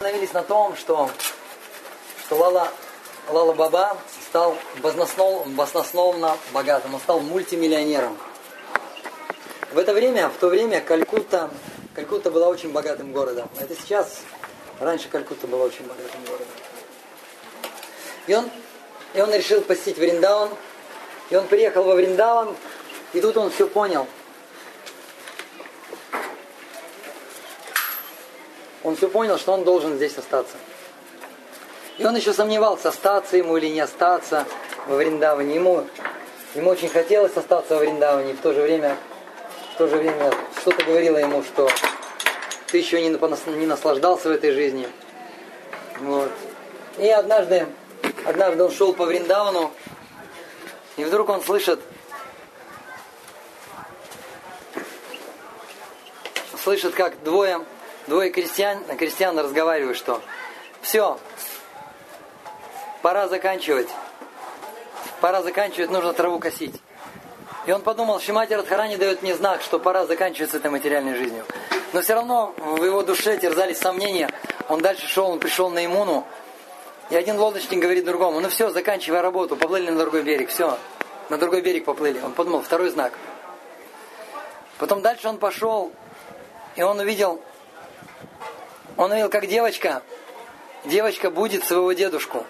остановились на том, что, что Лала, Лала Баба стал баснословно, богатым, он стал мультимиллионером. В это время, в то время Калькутта, Калькутта была очень богатым городом. Это сейчас, раньше Калькутта была очень богатым городом. И он, и он решил посетить Вриндаун, и он приехал во Вриндаун, и тут он все понял. Он все понял, что он должен здесь остаться. И он еще сомневался, остаться ему или не остаться во Вриндаване. Ему, ему очень хотелось остаться во Вриндаване, в то же время, в то же время что-то говорило ему, что ты еще не, не наслаждался в этой жизни. Вот. И однажды, однажды он шел по Вриндавану, и вдруг он слышит, слышит, как двое, двое крестьян, крестьян разговаривают, что все, пора заканчивать. Пора заканчивать, нужно траву косить. И он подумал, Шимати Радхарани дает мне знак, что пора заканчивать с этой материальной жизнью. Но все равно в его душе терзались сомнения. Он дальше шел, он пришел на иммуну. И один лодочник говорит другому, ну все, заканчивай работу, поплыли на другой берег, все. На другой берег поплыли. Он подумал, второй знак. Потом дальше он пошел, и он увидел, он увидел, как девочка, девочка будет своего дедушку.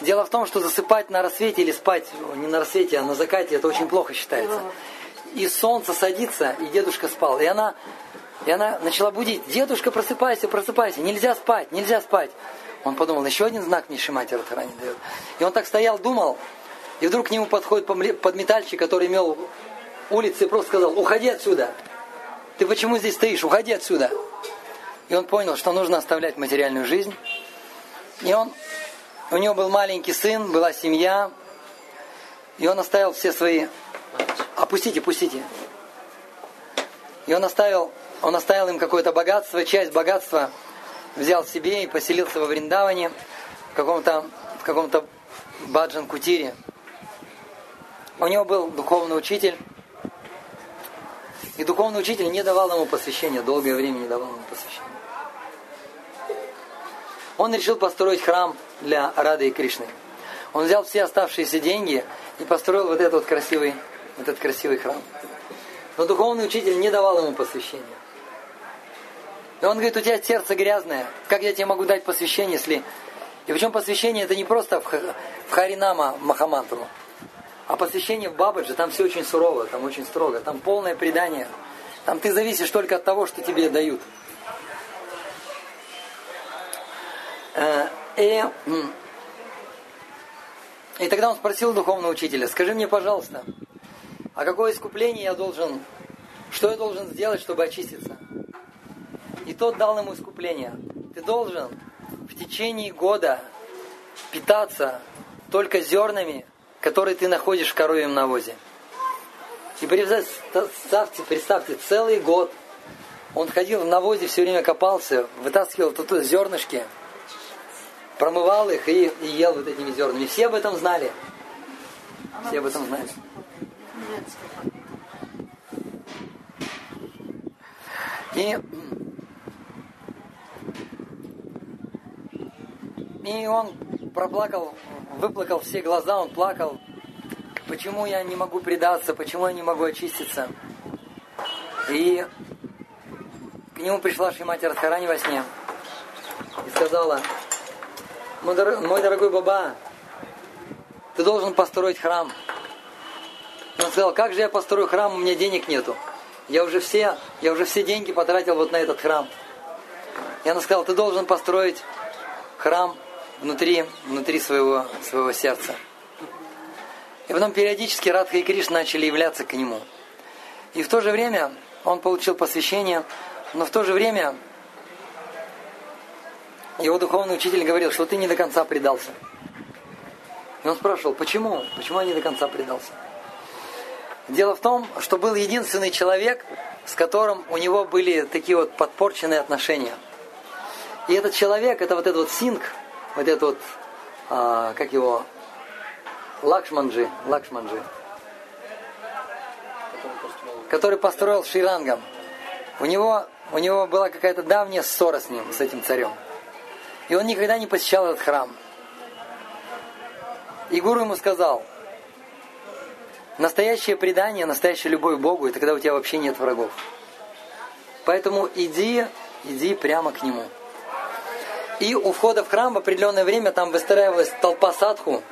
Дело в том, что засыпать на рассвете или спать не на рассвете, а на закате, это очень плохо считается. И солнце садится, и дедушка спал. И она, и она начала будить. Дедушка, просыпайся, просыпайся. Нельзя спать, нельзя спать. Он подумал, еще один знак мне Шимати Радхарани дает. И он так стоял, думал. И вдруг к нему подходит подметальщик, который имел улицы, и просто сказал, уходи отсюда. Ты почему здесь стоишь? Уходи отсюда. И он понял, что нужно оставлять материальную жизнь. И он у него был маленький сын, была семья, и он оставил все свои... Опустите, пустите. И он оставил, он оставил им какое-то богатство, часть богатства взял себе и поселился во Вриндаване, в каком-то в каком-то Баджан Кутире. У него был духовный учитель, и духовный учитель не давал ему посвящения, долгое время не давал ему посвящения. Он решил построить храм для Рады и Кришны. Он взял все оставшиеся деньги и построил вот этот вот красивый, этот красивый храм. Но духовный учитель не давал ему посвящения. И он говорит, у тебя сердце грязное, как я тебе могу дать посвящение, если... И причем посвящение это не просто в, в Харинама Махамантру, а посвящение в Бабаджи, там все очень сурово, там очень строго, там полное предание. Там ты зависишь только от того, что тебе дают. И, и тогда он спросил духовного учителя, скажи мне, пожалуйста, а какое искупление я должен, что я должен сделать, чтобы очиститься? И тот дал ему искупление. Ты должен в течение года питаться только зернами, которые ты находишь в коровьем навозе. И представьте, представьте, целый год он ходил в навозе, все время копался, вытаскивал тут зернышки, промывал их и, и ел вот этими зернами. Все об этом знали. Все об этом знали. И, и он проплакал, выплакал все глаза, он плакал. Почему я не могу предаться, почему я не могу очиститься? И к нему пришла Шимати Радхарани во сне и сказала, мой, дор... мой дорогой Баба, ты должен построить храм. Он сказал, как же я построю храм, у меня денег нету. Я уже все, я уже все деньги потратил вот на этот храм. И она сказала, ты должен построить храм внутри, внутри своего, своего сердца. И потом периодически Радха и Криш начали являться к нему. И в то же время он получил посвящение, но в то же время его духовный учитель говорил, что ты не до конца предался. И он спрашивал, почему? Почему я не до конца предался? Дело в том, что был единственный человек, с которым у него были такие вот подпорченные отношения. И этот человек, это вот этот вот Синг, вот этот вот, а, как его, Лакшманджи, Лакшманджи, который построил Ширангам. У него у него была какая-то давняя ссора с ним, с этим царем. И он никогда не посещал этот храм. И гуру ему сказал, настоящее предание, настоящая любовь к Богу, это когда у тебя вообще нет врагов. Поэтому иди, иди прямо к нему. И у входа в храм в определенное время там выстраивалась толпа садху.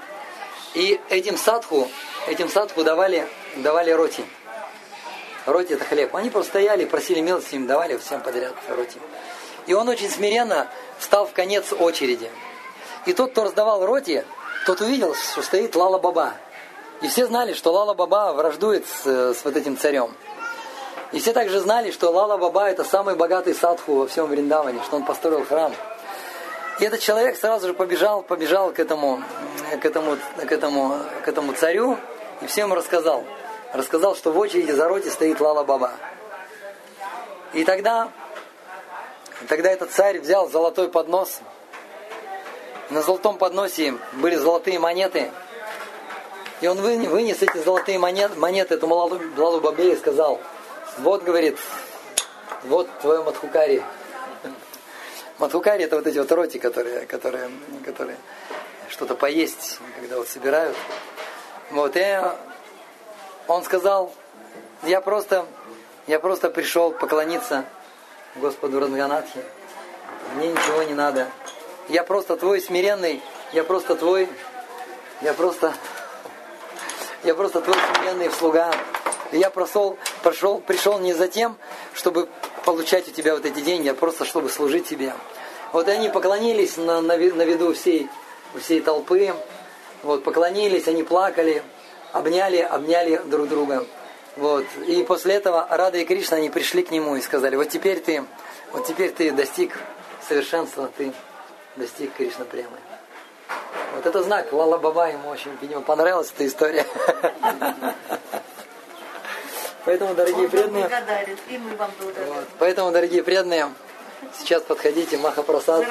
И этим садху, этим садху давали, давали роти. Роти это хлеб. Они просто стояли, просили милости, им давали всем подряд роти. И он очень смиренно встал в конец очереди. И тот, кто раздавал роти, тот увидел, что стоит Лала Баба. И все знали, что Лала Баба враждует с, с вот этим царем. И все также знали, что Лала Баба это самый богатый садху во всем Вриндаване, что он построил храм. И этот человек сразу же побежал, побежал к этому, к этому, к этому, к этому царю и всем рассказал. Рассказал, что в очереди за роти стоит Лала Баба. И тогда, тогда этот царь взял золотой поднос. На золотом подносе были золотые монеты. И он вынес эти золотые монеты, монеты этому Лалу, Лалу Бабе и сказал, вот, говорит, вот твое Мадхукари. Мадхукари это вот эти вот роти, которые, которые, которые что-то поесть, когда вот собирают. Вот, и он сказал, я просто, я просто пришел поклониться Господу Ранганатхи. Мне ничего не надо. Я просто твой смиренный, я просто твой, я просто, я просто твой смиренный слуга. Я прошел, прошел, пришел не за тем, чтобы получать у тебя вот эти деньги, а просто чтобы служить тебе. Вот они поклонились на, на, на виду всей, всей толпы, вот, поклонились, они плакали, обняли, обняли друг друга. Вот. И после этого Рада и Кришна, они пришли к нему и сказали, вот теперь ты, вот теперь ты достиг совершенства, ты достиг Кришна Премы. Вот это знак. Лала Баба ему очень, видимо, понравилась эта история. Поэтому, дорогие преданные... Вот, поэтому, дорогие преданные, сейчас подходите, Маха Прасад.